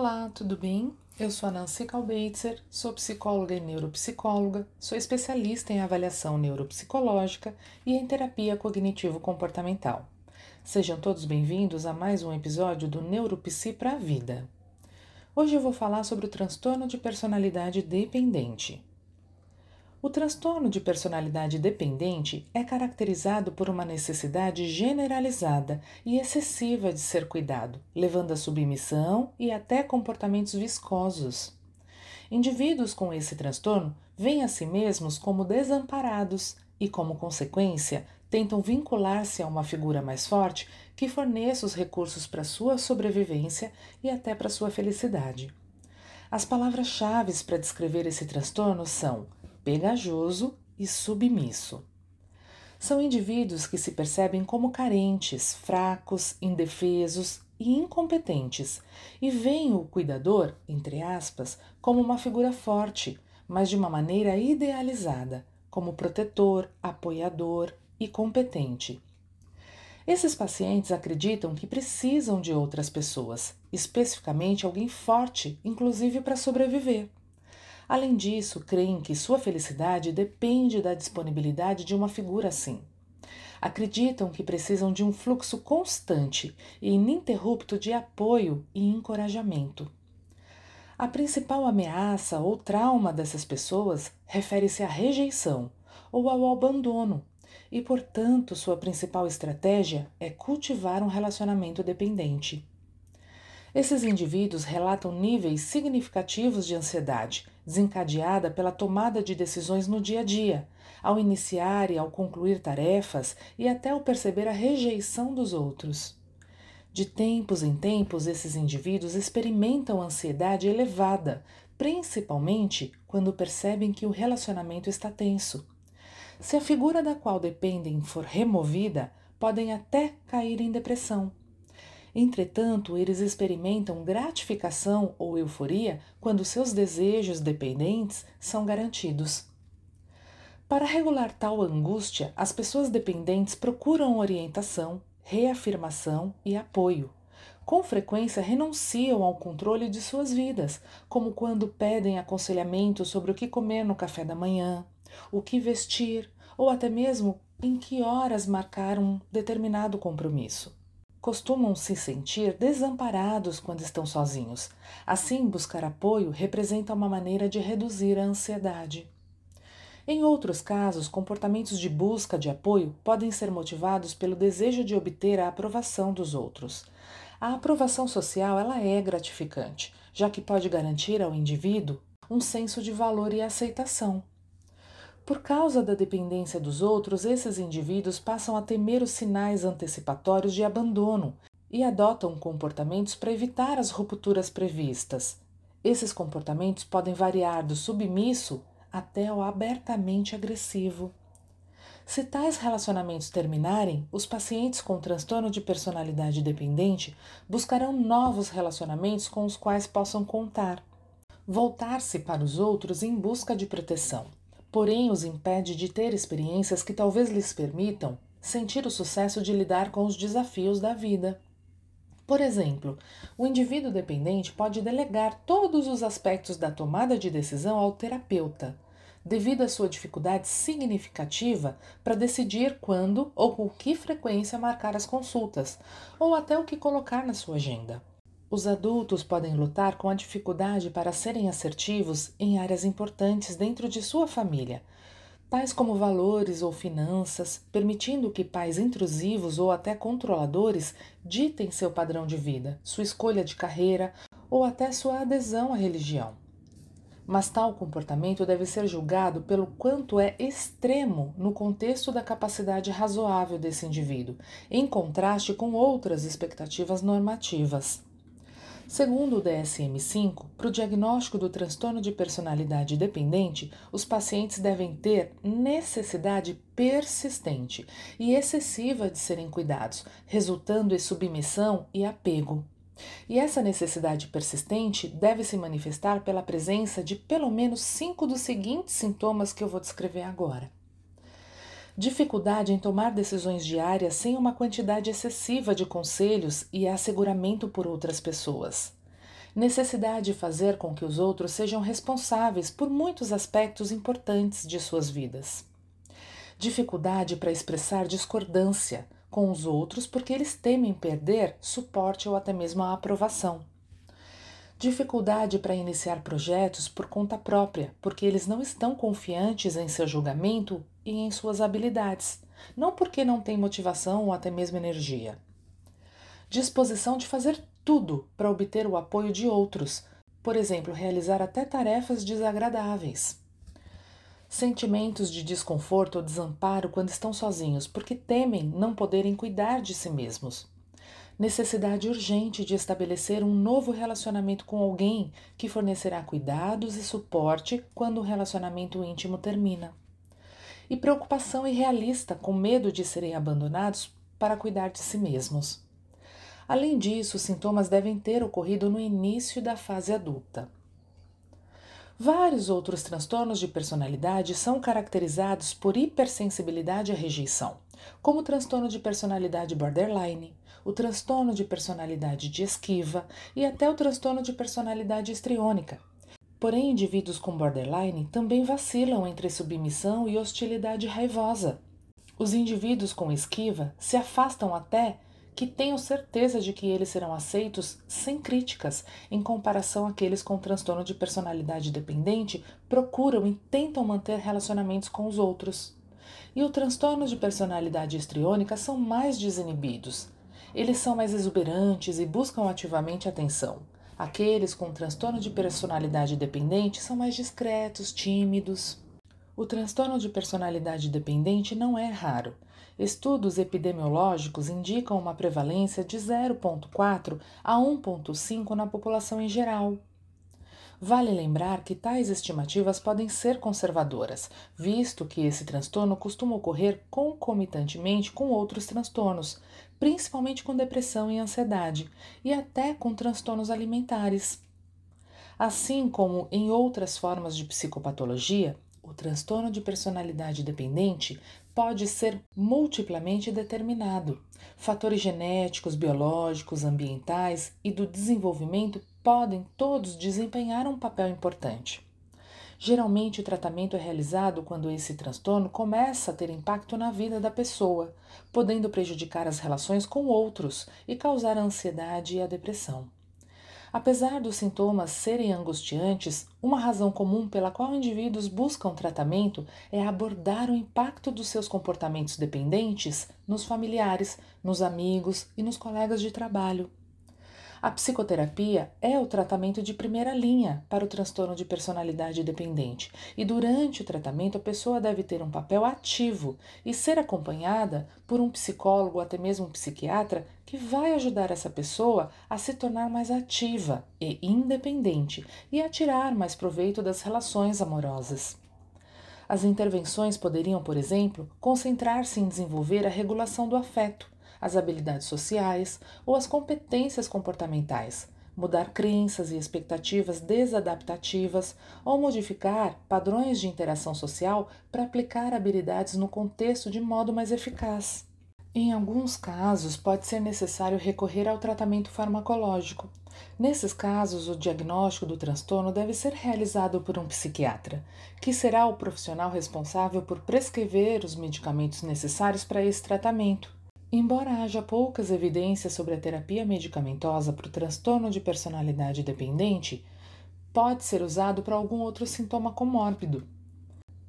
Olá, tudo bem? Eu sou a Nancy Kalbeitzer, sou psicóloga e neuropsicóloga, sou especialista em avaliação neuropsicológica e em terapia cognitivo-comportamental. Sejam todos bem-vindos a mais um episódio do Neuropsi para a Vida. Hoje eu vou falar sobre o transtorno de personalidade dependente. O transtorno de personalidade dependente é caracterizado por uma necessidade generalizada e excessiva de ser cuidado, levando à submissão e até comportamentos viscosos. Indivíduos com esse transtorno veem a si mesmos como desamparados e, como consequência, tentam vincular-se a uma figura mais forte que forneça os recursos para sua sobrevivência e até para sua felicidade. As palavras-chave para descrever esse transtorno são pegajoso e submisso. São indivíduos que se percebem como carentes, fracos, indefesos e incompetentes e veem o cuidador, entre aspas, como uma figura forte, mas de uma maneira idealizada, como protetor, apoiador e competente. Esses pacientes acreditam que precisam de outras pessoas, especificamente alguém forte, inclusive para sobreviver. Além disso, creem que sua felicidade depende da disponibilidade de uma figura assim. Acreditam que precisam de um fluxo constante e ininterrupto de apoio e encorajamento. A principal ameaça ou trauma dessas pessoas refere-se à rejeição ou ao abandono, e, portanto, sua principal estratégia é cultivar um relacionamento dependente. Esses indivíduos relatam níveis significativos de ansiedade, desencadeada pela tomada de decisões no dia a dia, ao iniciar e ao concluir tarefas e até ao perceber a rejeição dos outros. De tempos em tempos, esses indivíduos experimentam ansiedade elevada, principalmente quando percebem que o relacionamento está tenso. Se a figura da qual dependem for removida, podem até cair em depressão. Entretanto, eles experimentam gratificação ou euforia quando seus desejos dependentes são garantidos. Para regular tal angústia, as pessoas dependentes procuram orientação, reafirmação e apoio. Com frequência renunciam ao controle de suas vidas, como quando pedem aconselhamento sobre o que comer no café da manhã, o que vestir ou até mesmo em que horas marcar um determinado compromisso costumam se sentir desamparados quando estão sozinhos. Assim, buscar apoio representa uma maneira de reduzir a ansiedade. Em outros casos, comportamentos de busca de apoio podem ser motivados pelo desejo de obter a aprovação dos outros. A aprovação social ela é gratificante, já que pode garantir ao indivíduo um senso de valor e aceitação. Por causa da dependência dos outros, esses indivíduos passam a temer os sinais antecipatórios de abandono e adotam comportamentos para evitar as rupturas previstas. Esses comportamentos podem variar do submisso até o abertamente agressivo. Se tais relacionamentos terminarem, os pacientes com transtorno de personalidade dependente buscarão novos relacionamentos com os quais possam contar. Voltar-se para os outros em busca de proteção porém os impede de ter experiências que talvez lhes permitam sentir o sucesso de lidar com os desafios da vida. Por exemplo, o indivíduo dependente pode delegar todos os aspectos da tomada de decisão ao terapeuta, devido à sua dificuldade significativa para decidir quando ou com que frequência marcar as consultas, ou até o que colocar na sua agenda. Os adultos podem lutar com a dificuldade para serem assertivos em áreas importantes dentro de sua família, tais como valores ou finanças, permitindo que pais intrusivos ou até controladores ditem seu padrão de vida, sua escolha de carreira ou até sua adesão à religião. Mas tal comportamento deve ser julgado pelo quanto é extremo no contexto da capacidade razoável desse indivíduo, em contraste com outras expectativas normativas. Segundo o DSM-5, para o diagnóstico do transtorno de personalidade dependente, os pacientes devem ter necessidade persistente e excessiva de serem cuidados, resultando em submissão e apego. E essa necessidade persistente deve se manifestar pela presença de pelo menos cinco dos seguintes sintomas que eu vou descrever agora dificuldade em tomar decisões diárias sem uma quantidade excessiva de conselhos e asseguramento por outras pessoas, necessidade de fazer com que os outros sejam responsáveis por muitos aspectos importantes de suas vidas, dificuldade para expressar discordância com os outros porque eles temem perder suporte ou até mesmo a aprovação. Dificuldade para iniciar projetos por conta própria, porque eles não estão confiantes em seu julgamento e em suas habilidades, não porque não têm motivação ou até mesmo energia. Disposição de fazer tudo para obter o apoio de outros, por exemplo, realizar até tarefas desagradáveis. Sentimentos de desconforto ou desamparo quando estão sozinhos, porque temem não poderem cuidar de si mesmos. Necessidade urgente de estabelecer um novo relacionamento com alguém que fornecerá cuidados e suporte quando o relacionamento íntimo termina. E preocupação irrealista com medo de serem abandonados para cuidar de si mesmos. Além disso, os sintomas devem ter ocorrido no início da fase adulta. Vários outros transtornos de personalidade são caracterizados por hipersensibilidade à rejeição, como o transtorno de personalidade borderline, o transtorno de personalidade de esquiva e até o transtorno de personalidade histriônica. Porém, indivíduos com borderline também vacilam entre submissão e hostilidade raivosa. Os indivíduos com esquiva se afastam até que tenham certeza de que eles serão aceitos sem críticas, em comparação àqueles com transtorno de personalidade dependente, procuram e tentam manter relacionamentos com os outros. E o transtorno de personalidade histriônica são mais desinibidos. Eles são mais exuberantes e buscam ativamente atenção. Aqueles com transtorno de personalidade dependente são mais discretos, tímidos. O transtorno de personalidade dependente não é raro Estudos epidemiológicos indicam uma prevalência de 0,4 a 1,5 na população em geral. Vale lembrar que tais estimativas podem ser conservadoras, visto que esse transtorno costuma ocorrer concomitantemente com outros transtornos, principalmente com depressão e ansiedade, e até com transtornos alimentares. Assim como em outras formas de psicopatologia, o transtorno de personalidade dependente pode ser multiplamente determinado. Fatores genéticos, biológicos, ambientais e do desenvolvimento podem todos desempenhar um papel importante. Geralmente, o tratamento é realizado quando esse transtorno começa a ter impacto na vida da pessoa, podendo prejudicar as relações com outros e causar a ansiedade e a depressão. Apesar dos sintomas serem angustiantes, uma razão comum pela qual indivíduos buscam tratamento é abordar o impacto dos seus comportamentos dependentes nos familiares, nos amigos e nos colegas de trabalho. A psicoterapia é o tratamento de primeira linha para o transtorno de personalidade dependente, e durante o tratamento a pessoa deve ter um papel ativo e ser acompanhada por um psicólogo até mesmo um psiquiatra que vai ajudar essa pessoa a se tornar mais ativa e independente e a tirar mais proveito das relações amorosas. As intervenções poderiam, por exemplo, concentrar-se em desenvolver a regulação do afeto as habilidades sociais ou as competências comportamentais, mudar crenças e expectativas desadaptativas ou modificar padrões de interação social para aplicar habilidades no contexto de modo mais eficaz. Em alguns casos, pode ser necessário recorrer ao tratamento farmacológico. Nesses casos, o diagnóstico do transtorno deve ser realizado por um psiquiatra, que será o profissional responsável por prescrever os medicamentos necessários para esse tratamento. Embora haja poucas evidências sobre a terapia medicamentosa para o transtorno de personalidade dependente, pode ser usado para algum outro sintoma comórbido.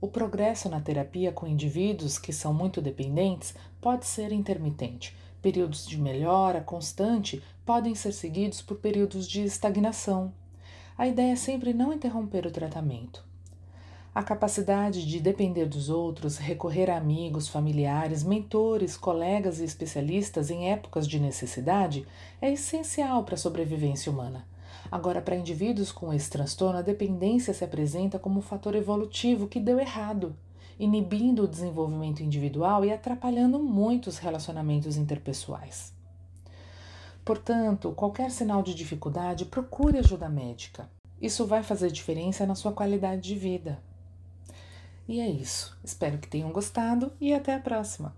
O progresso na terapia com indivíduos que são muito dependentes pode ser intermitente. Períodos de melhora constante podem ser seguidos por períodos de estagnação. A ideia é sempre não interromper o tratamento. A capacidade de depender dos outros, recorrer a amigos, familiares, mentores, colegas e especialistas em épocas de necessidade é essencial para a sobrevivência humana. Agora, para indivíduos com esse transtorno, a dependência se apresenta como um fator evolutivo que deu errado, inibindo o desenvolvimento individual e atrapalhando muito os relacionamentos interpessoais. Portanto, qualquer sinal de dificuldade, procure ajuda médica. Isso vai fazer diferença na sua qualidade de vida. E é isso. Espero que tenham gostado e até a próxima!